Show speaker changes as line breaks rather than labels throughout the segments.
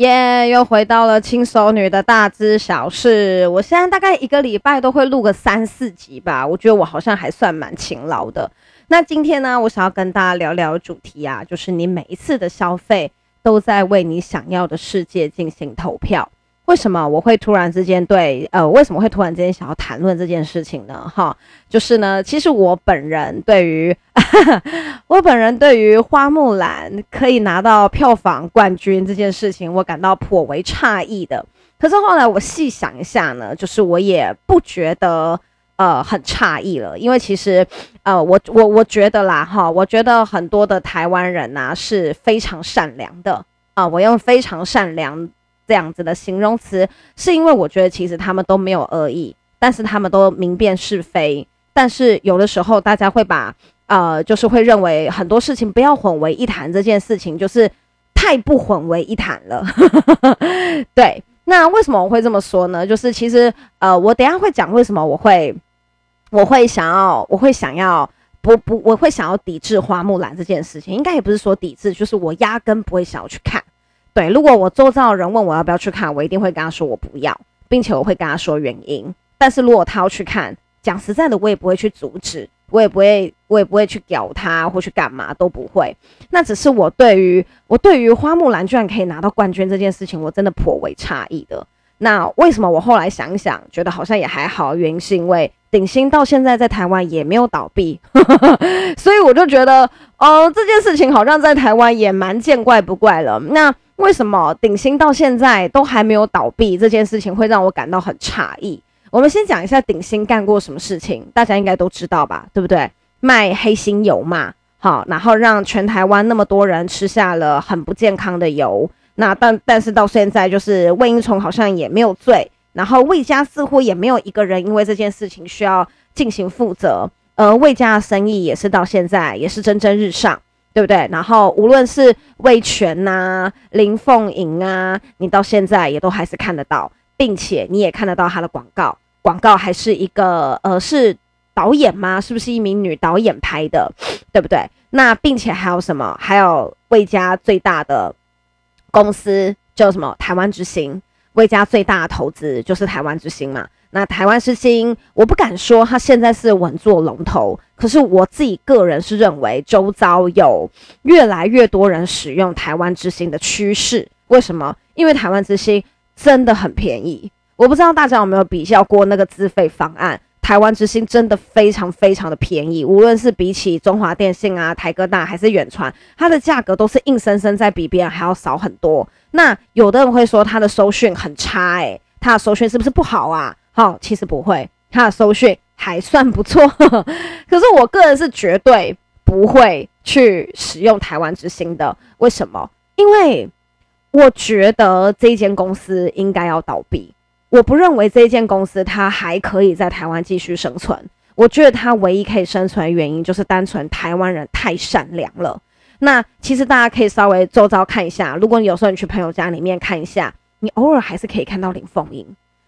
耶又回到了轻熟女的大知小事。我现在大概一个礼拜都会录个三四集吧，我觉得我好像还算蛮勤劳的。那今天呢，我想要跟大家聊聊主题啊，就是你每一次的消费都在为你想要的世界进行投票。为什么我会突然之间对呃，为什么会突然之间想要谈论这件事情呢？哈，就是呢，其实我本人对于 我本人对于花木兰可以拿到票房冠军这件事情，我感到颇为诧异的。可是后来我细想一下呢，就是我也不觉得呃很诧异了，因为其实呃我我我觉得啦哈，我觉得很多的台湾人呐、是非常善良的啊、我用非常善良。这样子的形容词，是因为我觉得其实他们都没有恶意，但是他们都明辨是非。但是有的时候，大家会把呃，就是会认为很多事情不要混为一谈，这件事情就是太不混为一谈了。对，那为什么我会这么说呢？就是其实呃，我等下会讲为什么我会我会想要我会想要不不我会想要抵制花木兰这件事情，应该也不是说抵制，就是我压根不会想要去看。对，如果我周遭的人问我要不要去看，我一定会跟他说我不要，并且我会跟他说原因。但是如果他要去看，讲实在的，我也不会去阻止，我也不会，我也不会去屌他或去干嘛都不会。那只是我对于我对于花木兰居然可以拿到冠军这件事情，我真的颇为诧异的。那为什么我后来想想，觉得好像也还好？原因是因为鼎鑫到现在在台湾也没有倒闭，所以我就觉得，哦、呃，这件事情好像在台湾也蛮见怪不怪了。那。为什么鼎新到现在都还没有倒闭？这件事情会让我感到很诧异。我们先讲一下鼎新干过什么事情，大家应该都知道吧？对不对？卖黑心油嘛，好，然后让全台湾那么多人吃下了很不健康的油。那但但是到现在，就是魏应充好像也没有罪，然后魏家似乎也没有一个人因为这件事情需要进行负责，而魏家的生意也是到现在也是蒸蒸日上。对不对？然后无论是味全呐、林凤营啊，你到现在也都还是看得到，并且你也看得到他的广告，广告还是一个呃，是导演吗？是不是一名女导演拍的？对不对？那并且还有什么？还有魏家最大的公司叫什么？台湾之星。魏家最大的投资就是台湾之星嘛。那台湾之星，我不敢说它现在是稳坐龙头，可是我自己个人是认为，周遭有越来越多人使用台湾之星的趋势。为什么？因为台湾之星真的很便宜。我不知道大家有没有比较过那个自费方案，台湾之星真的非常非常的便宜，无论是比起中华电信啊、台哥大还是远传，它的价格都是硬生生在比别人还要少很多。那有的人会说它的收讯很差，欸，诶，它的收讯是不是不好啊？好，其实不会，它的收讯还算不错。可是我个人是绝对不会去使用台湾之星的。为什么？因为我觉得这间公司应该要倒闭。我不认为这间公司它还可以在台湾继续生存。我觉得它唯一可以生存的原因就是单纯台湾人太善良了。那其实大家可以稍微周遭看一下，如果你有时候你去朋友家里面看一下，你偶尔还是可以看到林凤英。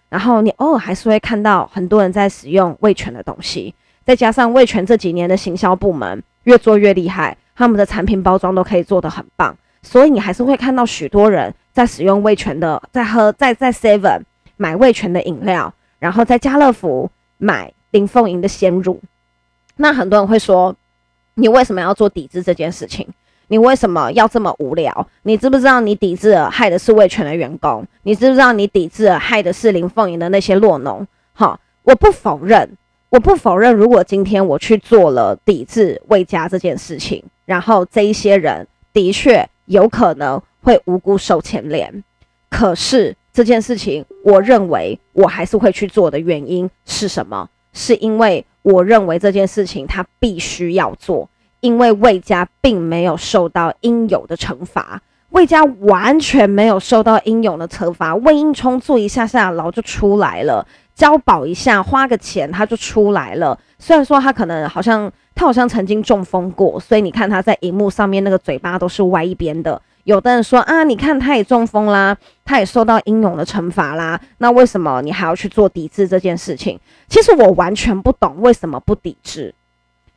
然后你偶尔还是会看到很多人在使用味全的东西，再加上味全这几年的行销部门越做越厉害，他们的产品包装都可以做得很棒，所以你还是会看到许多人在使用味全的，在喝在在 Seven 买味全的饮料，然后在家乐福买林凤营的鲜乳。那很多人会说，你为什么要做抵制这件事情？你为什么要这么无聊？你知不知道你抵制了害的是味全的员工？你知不知道你抵制了害的是林凤营的那些落农？好，我不否认，我不否认。如果今天我去做了抵制魏家这件事情，然后这一些人的确有可能会无辜受牵连，可是这件事情，我认为我还是会去做的原因是什么？是因为我认为这件事情他必须要做。因为魏家并没有受到应有的惩罚，魏家完全没有受到应有的惩罚。魏应充坐一下下牢就出来了，交保一下，花个钱他就出来了。虽然说他可能好像他好像曾经中风过，所以你看他在荧幕上面那个嘴巴都是歪一边的。有的人说啊，你看他也中风啦，他也受到英勇的惩罚啦，那为什么你还要去做抵制这件事情？其实我完全不懂为什么不抵制。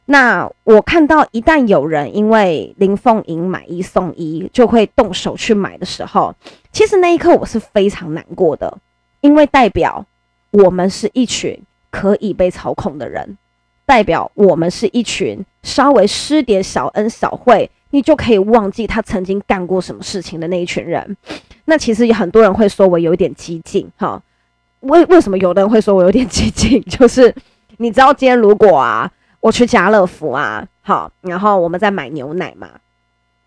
那我看到一旦有人因为林凤营买一送一就会动手去买的时候，其实那一刻我是非常难过的，因为代表我们是一群可以被操控的人，代表我们是一群稍微施点小恩小惠。你就可以忘记他曾经干过什么事情的那一群人。那其实有很多人会说我有点激进，哈。为为什么有的人会说我有点激进？就是你知道今天如果啊，我去家乐福啊，好，然后我们在买牛奶嘛，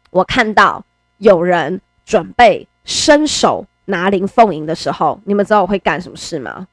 我看到有人准备伸手拿林凤营的时候，你们知道我会干什么事吗？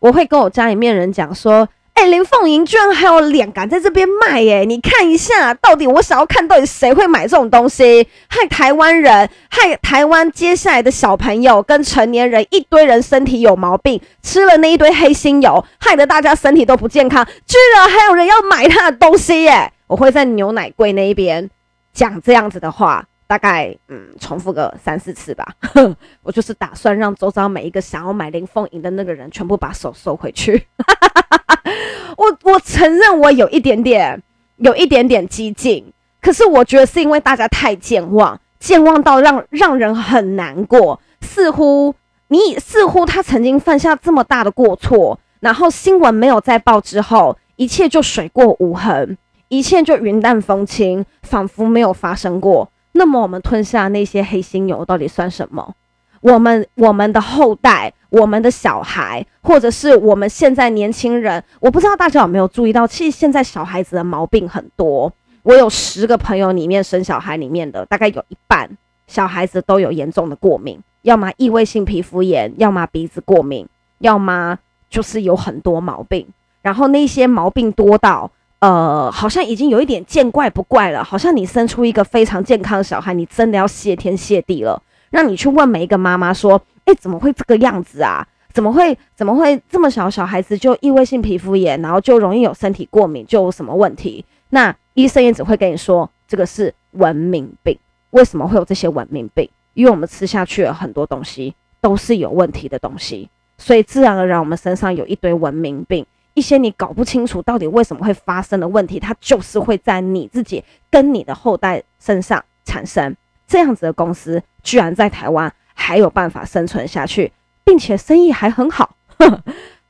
我会跟我家里面人讲说。哎、林凤营居然还有脸敢在这边卖耶！你看一下，到底我想要看到底谁会买这种东西？害台湾人，害台湾接下来的小朋友跟成年人，一堆人身体有毛病，吃了那一堆黑心油，害得大家身体都不健康。居然还有人要买他的东西耶！我会在牛奶柜那一边讲这样子的话。大概嗯，重复个三四次吧。我就是打算让周遭每一个想要买林凤营的那个人，全部把手收回去。我我承认我有一点点，有一点点激进，可是我觉得是因为大家太健忘，健忘到让让人很难过。似乎你似乎他曾经犯下这么大的过错，然后新闻没有再报之后，一切就水过无痕，一切就云淡风轻，仿佛没有发生过。那么我们吞下那些黑心油到底算什么？我们我们的后代、我们的小孩，或者是我们现在年轻人，我不知道大家有没有注意到，其实现在小孩子的毛病很多。我有十个朋友里面生小孩里面的，大概有一半小孩子都有严重的过敏，要么异位性皮肤炎，要么鼻子过敏，要么就是有很多毛病。然后那些毛病多到。呃，好像已经有一点见怪不怪了。好像你生出一个非常健康的小孩，你真的要谢天谢地了。让你去问每一个妈妈说：“诶，怎么会这个样子啊？怎么会怎么会这么小小孩子就异位性皮肤炎，然后就容易有身体过敏，就有什么问题？”那医生也只会跟你说这个是文明病。为什么会有这些文明病？因为我们吃下去了很多东西都是有问题的东西，所以自然而然我们身上有一堆文明病。一些你搞不清楚到底为什么会发生的问题，它就是会在你自己跟你的后代身上产生。这样子的公司居然在台湾还有办法生存下去，并且生意还很好，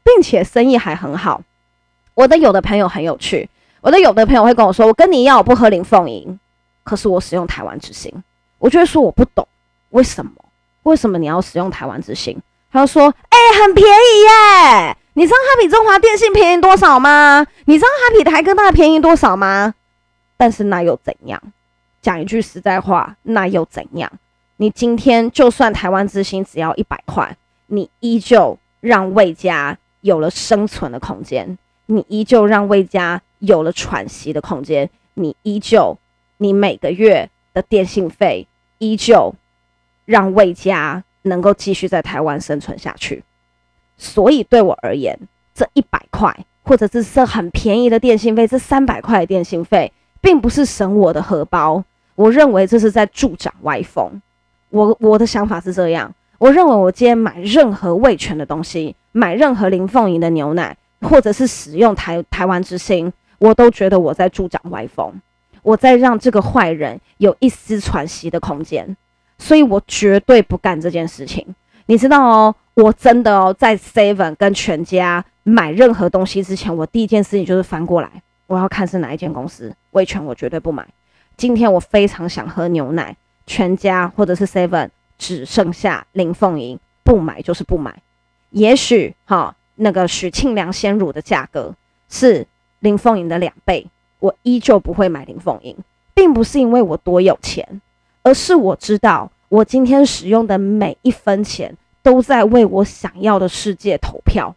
并且生意还很好。我的有的朋友很有趣，我的有的朋友会跟我说：“我跟你一样，我不喝林凤营，可是我使用台湾之星。”我就会说：“我不懂为什么？为什么你要使用台湾之星？”他就说：“哎、很便宜耶。”你知道它比中华电信便宜多少吗？你知道它比台哥大便宜多少吗？但是那又怎样？讲一句实在话，那又怎样？你今天就算台湾之星只要一百块，你依旧让魏家有了生存的空间，你依旧让魏家有了喘息的空间，你依旧，你每个月的电信费依旧让魏家能够继续在台湾生存下去。所以对我而言，这一百块或者是这很便宜的电信费，这三百块的电信费，并不是省我的荷包。我认为这是在助长歪风。我我的想法是这样，我认为我今天买任何味全的东西，买任何林凤营的牛奶，或者是使用台台湾之星，我都觉得我在助长歪风，我在让这个坏人有一丝喘息的空间。所以我绝对不干这件事情。你知道哦，我真的哦，在 Seven 跟全家买任何东西之前，我第一件事情就是翻过来，我要看是哪一间公司。味全我绝对不买。今天我非常想喝牛奶，全家或者是 Seven 只剩下林凤营，不买就是不买。也许哈，那个许庆良鲜乳的价格是林凤营的两倍，我依旧不会买林凤营，并不是因为我多有钱，而是我知道。我今天使用的每一分钱都在为我想要的世界投票。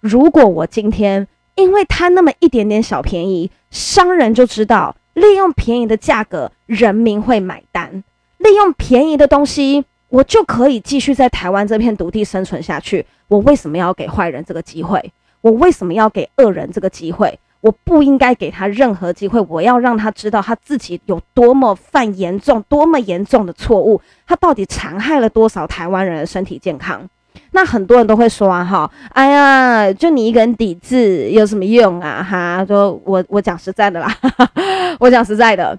如果我今天因为贪那么一点点小便宜，商人就知道利用便宜的价格，人民会买单。利用便宜的东西，我就可以继续在台湾这片土地生存下去。我为什么要给坏人这个机会？我为什么要给恶人这个机会？我不应该给他任何机会。我要让他知道他自己有多么犯严重、多么严重的错误，他到底残害了多少台湾人的身体健康。那很多人都会说啊，哈，哎呀，就你一个人抵制有什么用啊？哈，说我我讲实在的啦，我讲实在的，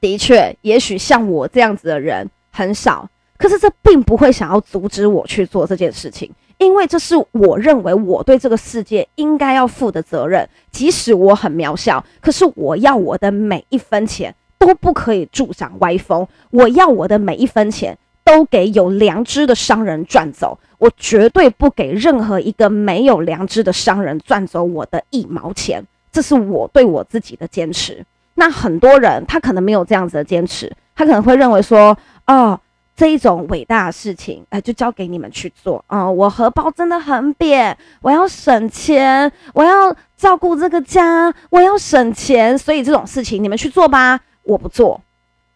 的确，也许像我这样子的人很少。可是这并不会想要阻止我去做这件事情，因为这是我认为我对这个世界应该要负的责任。即使我很渺小，可是我要我的每一分钱都不可以助长歪风，我要我的每一分钱都给有良知的商人赚走，我绝对不给任何一个没有良知的商人赚走我的一毛钱。这是我对我自己的坚持。那很多人他可能没有这样子的坚持，他可能会认为说，哦。这一种伟大的事情，哎、就交给你们去做啊、我荷包真的很扁，我要省钱，我要照顾这个家，我要省钱，所以这种事情你们去做吧，我不做。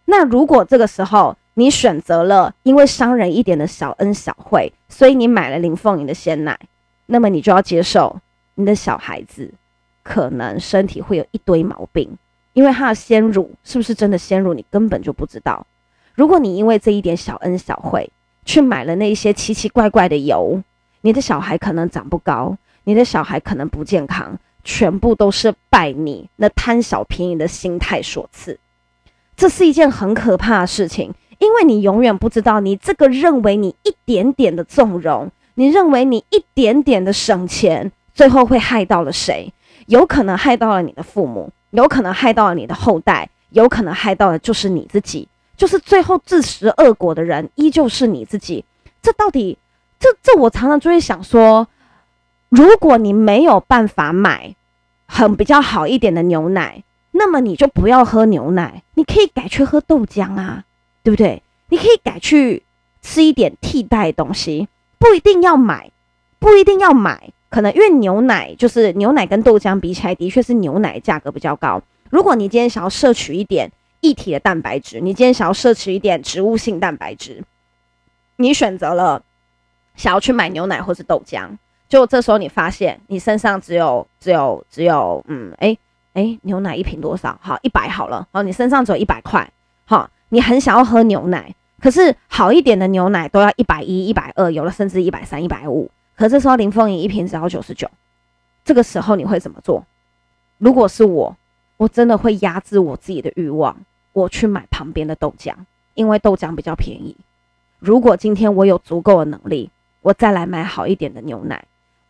那如果这个时候你选择了因为商人一点的小恩小惠，所以你买了林凤营的鲜奶，那么你就要接受你的小孩子可能身体会有一堆毛病，因为他的鲜乳是不是真的鲜乳，你根本就不知道。如果你因为这一点小恩小惠去买了那些奇奇怪怪的油，你的小孩可能长不高，你的小孩可能不健康，全部都是拜你那贪小便宜的心态所赐。这是一件很可怕的事情，因为你永远不知道你这个认为你一点点的纵容，你认为你一点点的省钱，最后会害到了谁？有可能害到了你的父母，有可能害到了你的后代，有可能害到的就是你自己。就是最后自食恶果的人，依旧是你自己。这到底，这这我常常就会想说，如果你没有办法买很比较好一点的牛奶，那么你就不要喝牛奶，你可以改去喝豆浆啊，对不对？你可以改去吃一点替代东西，不一定要买，不一定要买。可能因为牛奶就是牛奶跟豆浆比起来，的确是牛奶价格比较高。如果你今天想要摄取一点。一体的蛋白质，你今天想要摄取一点植物性蛋白质，你选择了想要去买牛奶或是豆浆，就这时候你发现你身上只有只有只有嗯哎哎、牛奶一瓶多少？好一百好了，好你身上只有一百块，好你很想要喝牛奶，可是好一点的牛奶都要一百一、一百二，有了甚至一百三、一百五，可这时候林凤仪一瓶只要九十九，这个时候你会怎么做？如果是我。我真的会压制我自己的欲望，我去买旁边的豆浆，因为豆浆比较便宜。如果今天我有足够的能力，我再来买好一点的牛奶，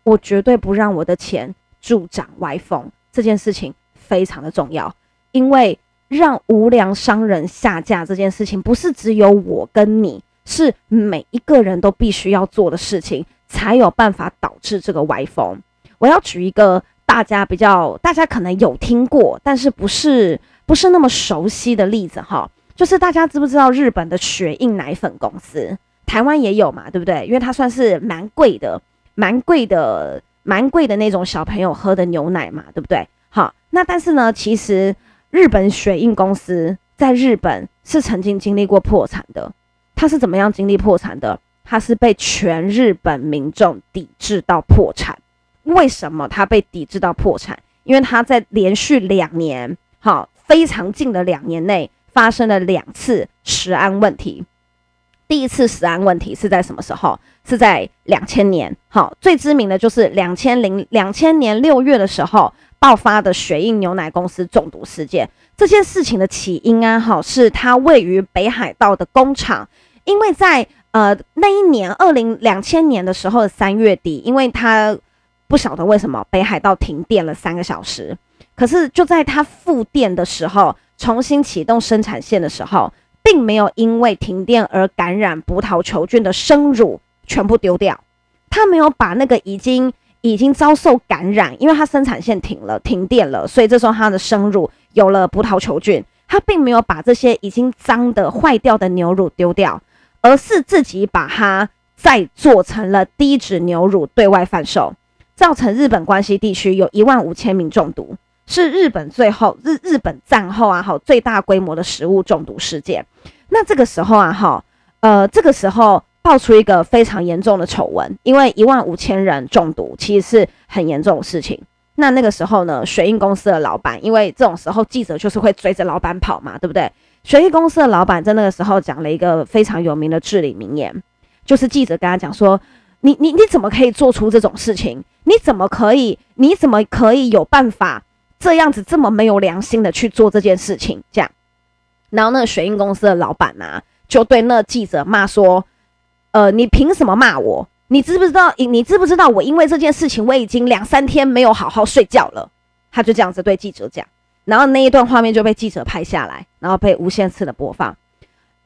我绝对不让我的钱助长歪风。这件事情非常的重要，因为让无良商人下架这件事情，不是只有我跟你，是每一个人都必须要做的事情，才有办法导致这个歪风。我要举一个。大家比较，大家可能有听过，但是不是不是那么熟悉的例子哈，就是大家知不知道日本的雪印奶粉公司，台湾也有嘛，对不对？因为它算是蛮贵的，蛮贵的，蛮贵的那种小朋友喝的牛奶嘛，对不对？好，那但是呢，其实日本雪印公司在日本是曾经经历过破产的，它是怎么样经历破产的？它是被全日本民众抵制到破产。为什么他被抵制到破产？因为他在连续两年，好，非常近的两年内发生了两次食安问题。第一次食安问题是在什么时候？是在两千年，好，最知名的就是两千零两千年六月的时候爆发的雪印牛奶公司中毒事件。这件事情的起因啊，好，是它位于北海道的工厂，因为在呃那一年二零两千年的时候的三月底，因为它不晓得为什么北海道停电了三个小时，可是就在它复电的时候，重新启动生产线的时候，并没有因为停电而感染葡萄球菌的生乳全部丢掉。他没有把那个已经已经遭受感染，因为他生产线停了，停电了，所以这时候他的生乳有了葡萄球菌。他并没有把这些已经脏的坏掉的牛乳丢掉，而是自己把它再做成了低脂牛乳对外贩售。造成日本关西地区有一万五千名中毒，是日本最后日日本战后啊，好最大规模的食物中毒事件。那这个时候啊，哈，呃，这个时候爆出一个非常严重的丑闻，因为一万五千人中毒，其实是很严重的事情。那那个时候呢，水印公司的老板，因为这种时候记者就是会追着老板跑嘛，对不对？水印公司的老板在那个时候讲了一个非常有名的至理名言，就是记者跟他讲说：“你你你怎么可以做出这种事情？你怎么可以？你怎么可以有办法这样子这么没有良心的去做这件事情？”这样，然后那个水印公司的老板啊，就对那记者骂说：“呃，你凭什么骂我？”你知不知道？你知不知道？我因为这件事情，我已经两三天没有好好睡觉了。他就这样子对记者讲，然后那一段画面就被记者拍下来，然后被无限次的播放。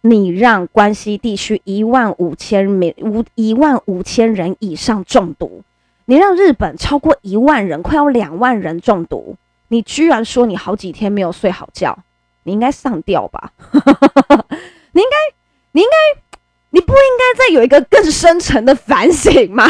你让关西地区一万五千名五一万五千人以上中毒，你让日本超过一万人，快要两万人中毒，你居然说你好几天没有睡好觉，你应该上吊吧？你应该，你应该。你不应该再有一个更深层的反省吗？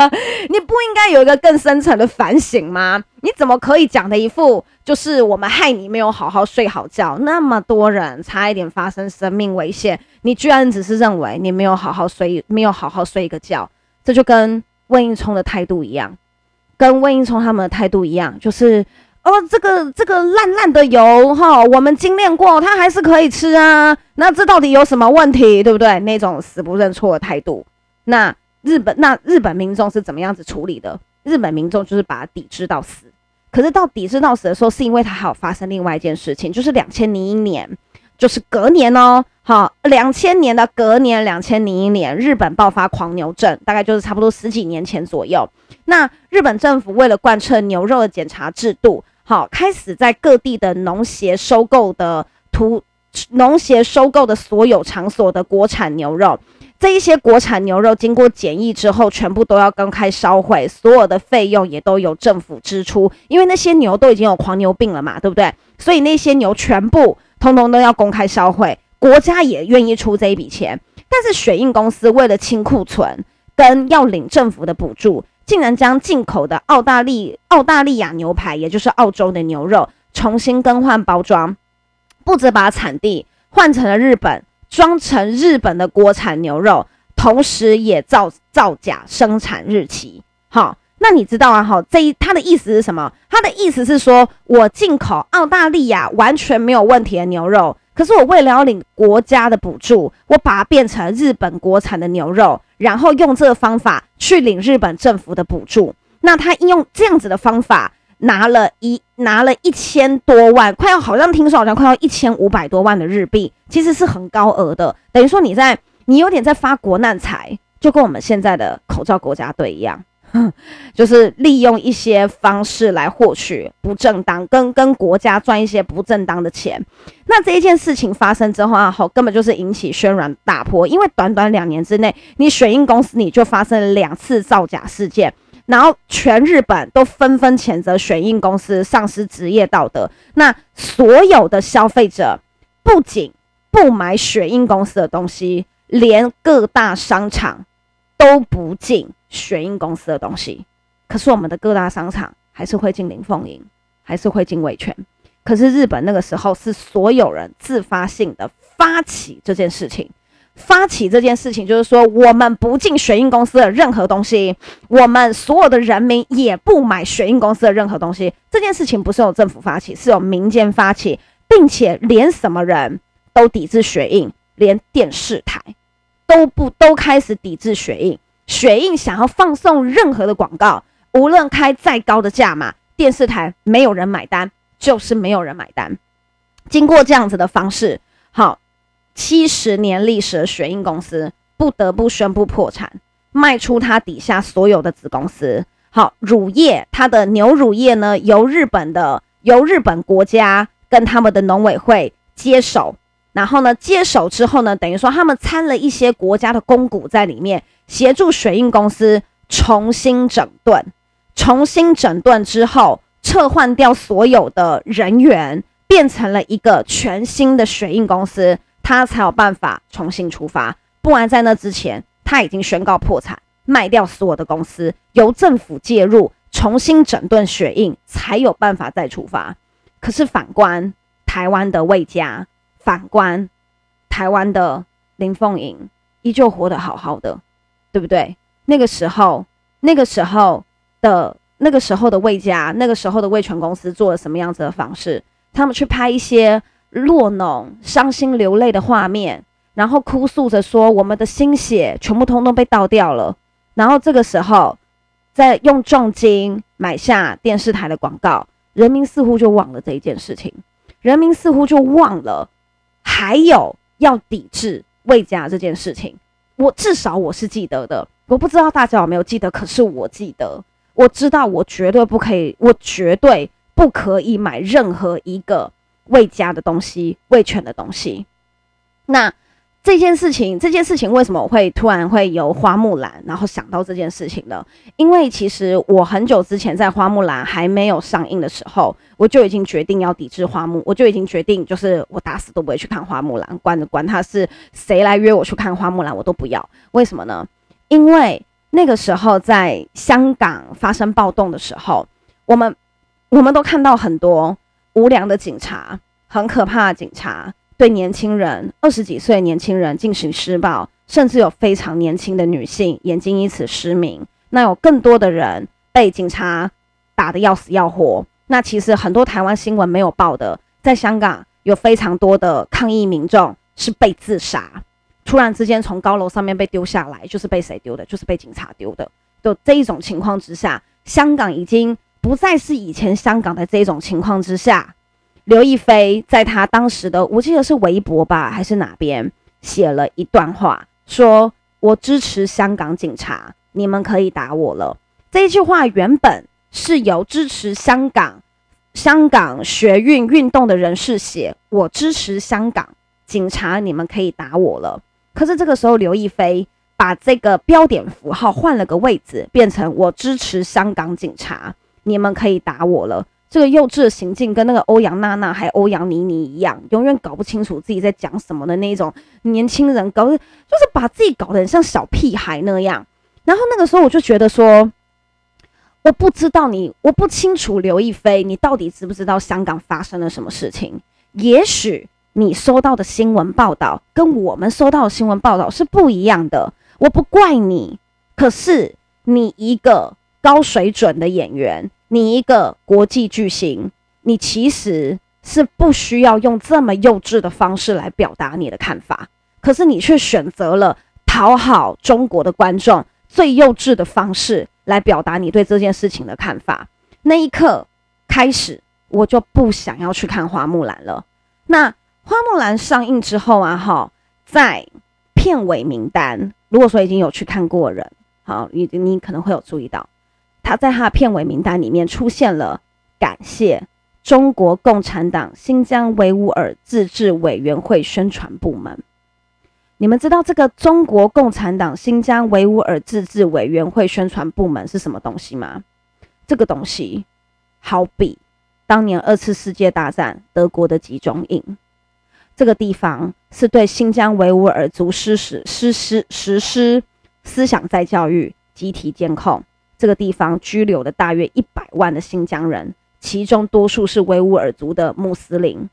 你不应该有一个更深层的反省吗？你怎么可以讲的一副就是我们害你没有好好睡好觉，那么多人差一点发生生命危险，你居然只是认为你没有好好睡，没有好好睡一个觉，这就跟温应聪的态度一样，跟温应聪他们的态度一样，就是。哦，这个这个烂烂的油哈，我们精炼过，它还是可以吃啊。那这到底有什么问题，对不对？那种死不认错的态度。那日本那日本民众是怎么样子处理的？日本民众就是把它抵制到死。可是到抵制到死的时候，是因为它还有发生另外一件事情，就是两千零一年，就是隔年哦，好，两千年的隔年，两千零一年，日本爆发狂牛症，大概就是差不多十几年前左右。那日本政府为了贯彻牛肉的检查制度。好，开始在各地的农协收购的土农协收购的所有场所的国产牛肉，这一些国产牛肉经过检疫之后，全部都要公开销毁，所有的费用也都由政府支出，因为那些牛都已经有狂牛病了嘛，对不对？所以那些牛全部通通都要公开销毁，国家也愿意出这一笔钱，但是水印公司为了清库存跟要领政府的补助。竟然将进口的澳大利澳大利亚牛排，也就是澳洲的牛肉，重新更换包装，不止把产地换成了日本，装成日本的国产牛肉，同时也造造假生产日期。好，那你知道啊？好，这一他的意思是什么？他的意思是说，我进口澳大利亚完全没有问题的牛肉。可是我为了要领国家的补助，我把它变成日本国产的牛肉，然后用这个方法去领日本政府的补助。那他用这样子的方法拿了一拿了一千多万，快要好像听说好像快要一千五百多万的日币，其实是很高额的。等于说你在你有点在发国难财，就跟我们现在的口罩国家队一样。就是利用一些方式来获取不正当，跟跟国家赚一些不正当的钱。那这一件事情发生之后啊，好，根本就是引起轩然大波。因为短短两年之内，你水印公司你就发生了两次造假事件，然后全日本都纷纷谴责水印公司丧失职业道德。那所有的消费者不仅不买水印公司的东西，连各大商场都不进。水印公司的东西，可是我们的各大商场还是会进林凤营，还是会进味全。可是日本那个时候是所有人自发性的发起这件事情，发起这件事情就是说，我们不进水印公司的任何东西，我们所有的人民也不买水印公司的任何东西。这件事情不是由政府发起，是由民间发起，并且连什么人都抵制水印，连电视台都不都开始抵制水印。水印想要放送任何的广告，无论开再高的价码，电视台没有人买单，就是没有人买单。经过这样子的方式，好，七十年历史的水印公司不得不宣布破产，卖出它底下所有的子公司。好，乳业，它的牛乳业呢，由日本的由日本国家跟他们的农委会接手，然后呢，接手之后呢，等于说他们掺了一些国家的公股在里面。协助水印公司重新整顿，重新整顿之后，撤换掉所有的人员，变成了一个全新的水印公司，他才有办法重新出发。不然在那之前，他已经宣告破产，卖掉所有的公司，由政府介入，重新整顿水印，才有办法再出发。可是反观台湾的魏家，反观台湾的林凤营。依旧活得好好的，对不对？那个时候，那个时候的那个时候的魏家，那个时候的魏全公司做了什么样子的方式？他们去拍一些落浓、伤心流泪的画面，然后哭诉着说：“我们的心血全部通通被倒掉了。”然后这个时候，再用重金买下电视台的广告，人民似乎就忘了这一件事情，人民似乎就忘了还有要抵制魏家这件事情。我至少我是记得的，我不知道大家有没有记得，可是我记得，我知道我绝对不可以，我绝对不可以买任何一个魏家的东西、味全的东西。那。这件事情，这件事情为什么我会突然会由花木兰，然后想到这件事情呢？因为其实我很久之前在花木兰还没有上映的时候，我就已经决定要抵制花木，我就已经决定，就是我打死都不会去看花木兰，管管他是谁来约我去看花木兰，我都不要。为什么呢？因为那个时候在香港发生暴动的时候，我们我们都看到很多无良的警察，很可怕的警察。对年轻人，二十几岁年轻人进行施暴，甚至有非常年轻的女性眼睛因此失明。那有更多的人被警察打得要死要活。那其实很多台湾新闻没有报的，在香港有非常多的抗议民众是被自杀，突然之间从高楼上面被丢下来，就是被谁丢的？就是被警察丢的。就这一种情况之下，香港已经不再是以前香港的这种情况之下。刘亦菲在她当时的，我记得是微博吧，还是哪边写了一段话，说我支持香港警察，你们可以打我了。这一句话原本是由支持香港香港学运运动的人士写，我支持香港警察，你们可以打我了。可是这个时候，刘亦菲把这个标点符号换了个位置，变成我支持香港警察，你们可以打我了。这个幼稚的行径跟那个欧阳娜娜还欧阳妮妮一样，永远搞不清楚自己在讲什么的那种年轻人，搞就是把自己搞得很像小屁孩那样。然后那个时候我就觉得说，我不知道你，我不清楚刘亦菲，你到底知不知道香港发生了什么事情？也许你收到的新闻报道跟我们收到的新闻报道是不一样的。我不怪你，可是你一个高水准的演员。你一个国际巨星，你其实是不需要用这么幼稚的方式来表达你的看法，可是你却选择了讨好中国的观众最幼稚的方式来表达你对这件事情的看法。那一刻开始，我就不想要去看花木兰了。那花木兰上映之后啊，哈，在片尾名单，如果说已经有去看过人，好，你你可能会有注意到。他在他的片尾名单里面出现了，感谢中国共产党新疆维吾尔自治委员会宣传部门。你们知道这个中国共产党新疆维吾尔自治委员会宣传部门是什么东西吗？这个东西好比当年二次世界大战德国的集中营，这个地方是对新疆维吾尔族实施实施实施思想再教育、集体监控。这个地方拘留了大约一百万的新疆人，其中多数是维吾尔族的穆斯林。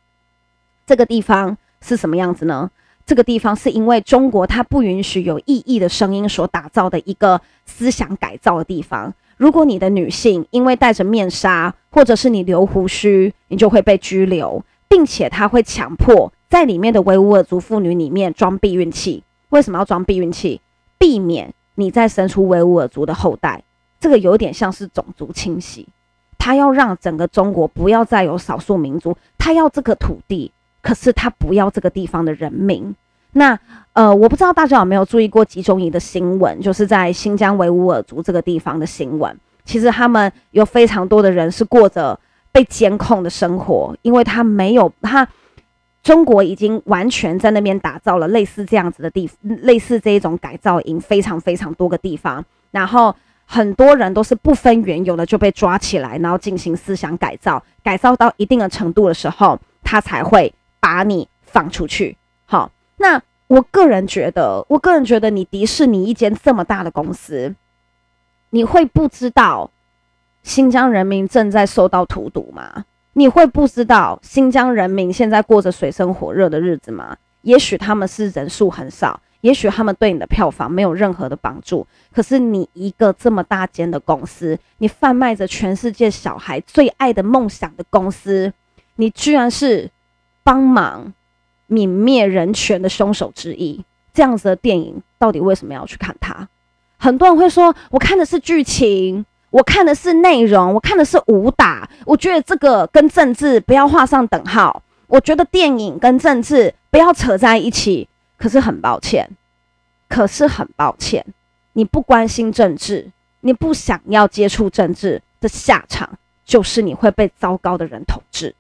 这个地方是什么样子呢？这个地方是因为中国它不允许有异议的声音所打造的一个思想改造的地方。如果你的女性因为戴着面纱，或者是你留胡须，你就会被拘留，并且他会强迫在里面的维吾尔族妇女里面装避孕器。为什么要装避孕器？避免你再生出维吾尔族的后代。这个有点像是种族清洗，他要让整个中国不要再有少数民族，他要这个土地，可是他不要这个地方的人民。那呃，我不知道大家有没有注意过集中营的新闻，就是在新疆维吾尔族这个地方的新闻。其实他们有非常多的人是过着被监控的生活，因为他没有他中国已经完全在那边打造了类似这样子的地，类似这一种改造营，非常非常多个地方，然后。很多人都是不分缘由的就被抓起来，然后进行思想改造，改造到一定的程度的时候，他才会把你放出去。好，那我个人觉得，我个人觉得，你迪士尼一间这么大的公司，你会不知道新疆人民正在受到荼毒吗？你会不知道新疆人民现在过着水深火热的日子吗？也许他们是人数很少。也许他们对你的票房没有任何的帮助，可是你一个这么大间的公司，你贩卖着全世界小孩最爱的梦想的公司，你居然是帮忙泯灭人权的凶手之一，这样子的电影到底为什么要去看它？很多人会说，我看的是剧情，我看的是内容，我看的是武打，我觉得这个跟政治不要画上等号，我觉得电影跟政治不要扯在一起。可是很抱歉，可是很抱歉，你不关心政治，你不想要接触政治的下场，就是你会被糟糕的人统治。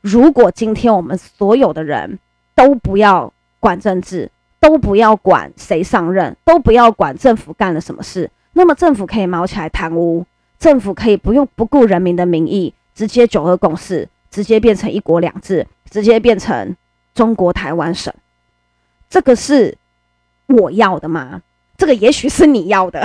如果今天我们所有的人都不要管政治，都不要管谁上任，都不要管政府干了什么事，那么政府可以毛起来贪污，政府可以不用不顾人民的民意，直接九二共识，直接变成一国两制，直接变成中国台湾省。这个是我要的吗？这个也许是你要的，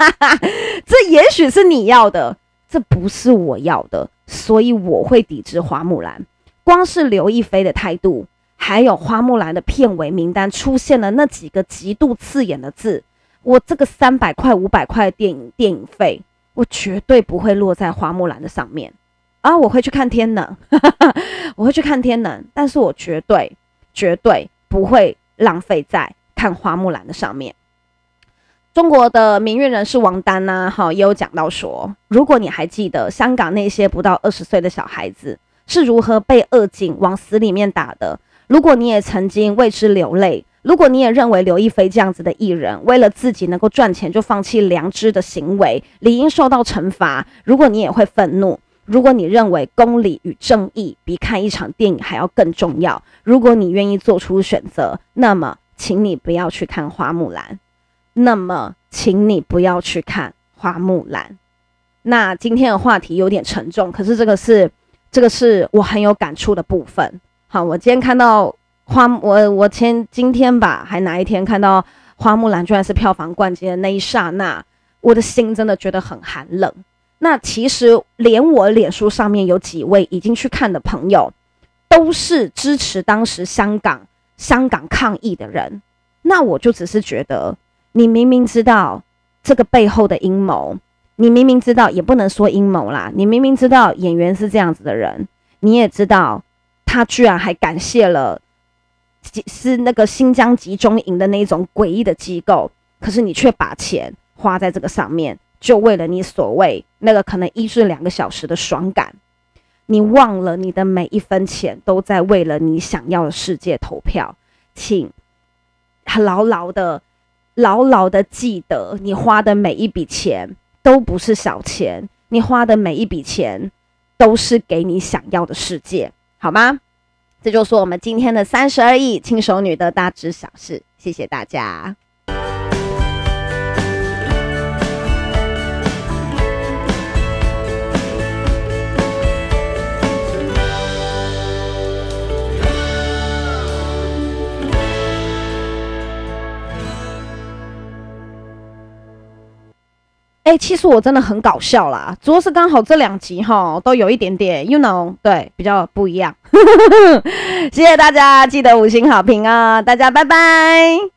这也许是你要的，这不是我要的，所以我会抵制花木兰。光是刘亦菲的态度，还有花木兰的片尾名单出现了那几个极度刺眼的字，我这个三百块、五百块的电影电影费，我绝对不会落在花木兰的上面啊！我会去看天能，我会去看天能，但是我绝对绝对。不会浪费在看花木兰的上面。中国的名誉人士王丹呢，哈，也有讲到说，如果你还记得香港那些不到二十岁的小孩子是如何被扼颈往死里面打的，如果你也曾经为之流泪，如果你也认为刘亦菲这样子的艺人为了自己能够赚钱就放弃良知的行为，理应受到惩罚，如果你也会愤怒。如果你认为公理与正义比看一场电影还要更重要，如果你愿意做出选择，那么请你不要去看花木兰。那么，请你不要去看花木兰。那今天的话题有点沉重，可是这个是这个是我很有感触的部分。好，我今天看到花，我我前今天吧，还哪一天看到花木兰居然是票房冠军的那一刹那，我的心真的觉得很寒冷。那其实连我脸书上面有几位已经去看的朋友，都是支持当时香港香港抗议的人。那我就只是觉得，你明明知道这个背后的阴谋，你明明知道也不能说阴谋啦，你明明知道演员是这样子的人，你也知道他居然还感谢了是那个新疆集中营的那种诡异的机构，可是你却把钱花在这个上面。就为了你所谓那个可能一至两个小时的爽感，你忘了你的每一分钱都在为了你想要的世界投票，请牢牢的、牢牢的记得，你花的每一笔钱都不是小钱，你花的每一笔钱都是给你想要的世界，好吗？这就是我们今天的三十而已，轻熟女的大致小事，谢谢大家。哎、其实我真的很搞笑啦，主要是刚好这两集哈都有一点点，you know，对，比较不一样。谢谢大家，记得五星好评啊！大家拜拜。